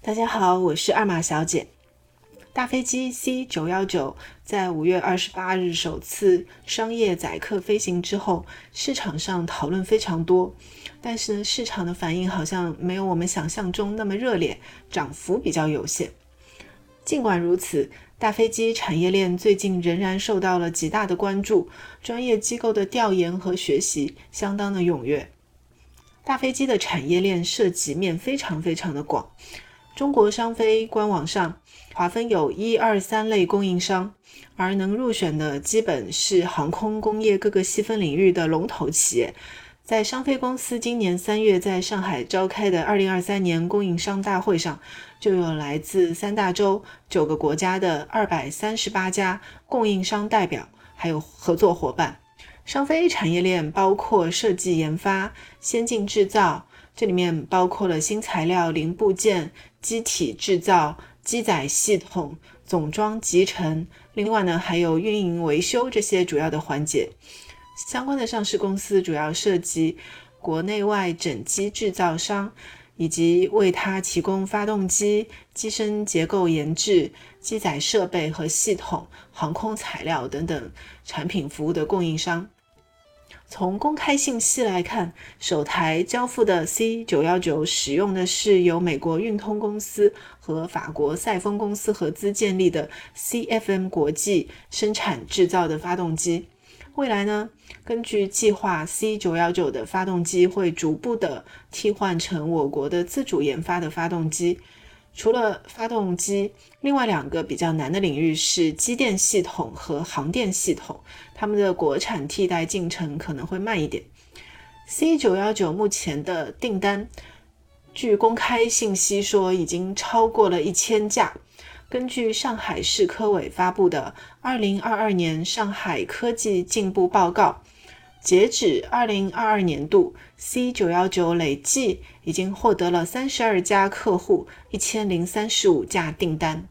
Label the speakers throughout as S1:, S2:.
S1: 大家好，我是二马小姐。大飞机 C 九幺九在五月二十八日首次商业载客飞行之后，市场上讨论非常多，但是呢，市场的反应好像没有我们想象中那么热烈，涨幅比较有限。尽管如此，大飞机产业链最近仍然受到了极大的关注，专业机构的调研和学习相当的踊跃。大飞机的产业链涉及面非常非常的广，中国商飞官网上。划分有一二三类供应商，而能入选的基本是航空工业各个细分领域的龙头企业。在商飞公司今年三月在上海召开的二零二三年供应商大会上，就有来自三大洲九个国家的二百三十八家供应商代表，还有合作伙伴。商飞产业链包括设计研发、先进制造，这里面包括了新材料、零部件、机体制造。机载系统、总装集成，另外呢还有运营维修这些主要的环节。相关的上市公司主要涉及国内外整机制造商，以及为它提供发动机、机身结构研制、机载设备和系统、航空材料等等产品服务的供应商。从公开信息来看，首台交付的 C 九幺九使用的是由美国运通公司和法国赛峰公司合资建立的 CFM 国际生产制造的发动机。未来呢，根据计划，C 九幺九的发动机会逐步的替换成我国的自主研发的发动机。除了发动机，另外两个比较难的领域是机电系统和航电系统，他们的国产替代进程可能会慢一点。C 九幺九目前的订单，据公开信息说已经超过了一千架。根据上海市科委发布的《二零二二年上海科技进步报告》。截止二零二二年度，C 九幺九累计已经获得了三十二家客户一千零三十五架订单。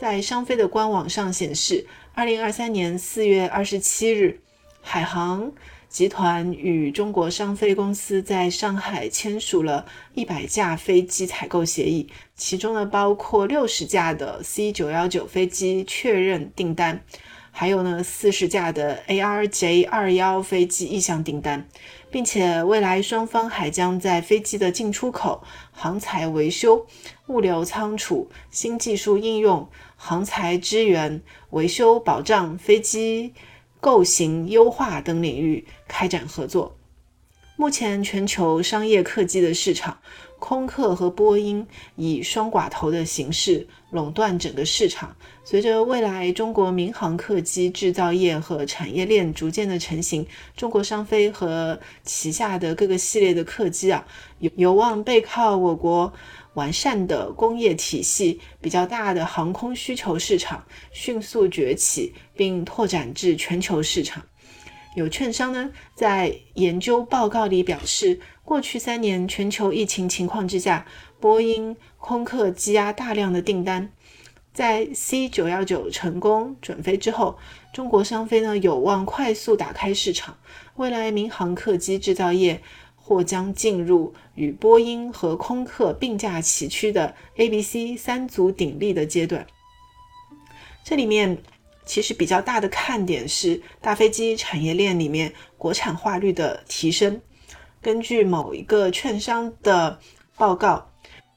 S1: 在商飞的官网上显示，二零二三年四月二十七日，海航集团与中国商飞公司在上海签署了一百架飞机采购协议，其中呢包括六十架的 C 九幺九飞机确认订单。还有呢，四十架的 ARJ 二幺飞机意向订单，并且未来双方还将在飞机的进出口、航材维修、物流仓储、新技术应用、航材支援、维修保障、飞机构型优化等领域开展合作。目前，全球商业客机的市场。空客和波音以双寡头的形式垄断整个市场。随着未来中国民航客机制造业和产业链逐渐的成型，中国商飞和旗下的各个系列的客机啊，有有望背靠我国完善的工业体系、比较大的航空需求市场，迅速崛起，并拓展至全球市场。有券商呢，在研究报告里表示。过去三年全球疫情情况之下，波音、空客积压大量的订单。在 C 九幺九成功准飞之后，中国商飞呢有望快速打开市场。未来民航客机制造业或将进入与波音和空客并驾齐驱的 A、B、C 三足鼎立的阶段。这里面其实比较大的看点是大飞机产业链里面国产化率的提升。根据某一个券商的报告，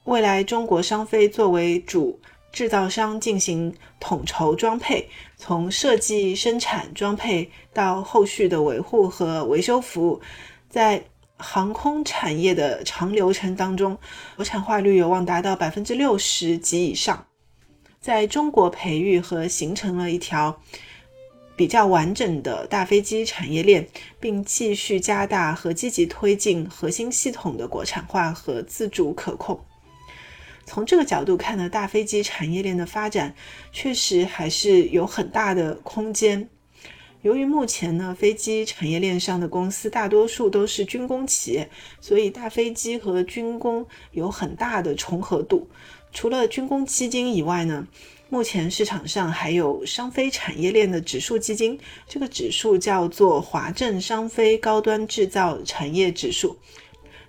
S1: 未来中国商飞作为主制造商进行统筹装配，从设计、生产、装配到后续的维护和维修服务，在航空产业的长流程当中，国产化率有望达到百分之六十及以上，在中国培育和形成了一条。比较完整的大飞机产业链，并继续加大和积极推进核心系统的国产化和自主可控。从这个角度看呢，大飞机产业链的发展确实还是有很大的空间。由于目前呢，飞机产业链上的公司大多数都是军工企业，所以大飞机和军工有很大的重合度。除了军工基金以外呢？目前市场上还有商飞产业链的指数基金，这个指数叫做华证商飞高端制造产业指数。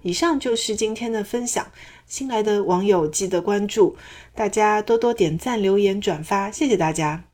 S1: 以上就是今天的分享，新来的网友记得关注，大家多多点赞、留言、转发，谢谢大家。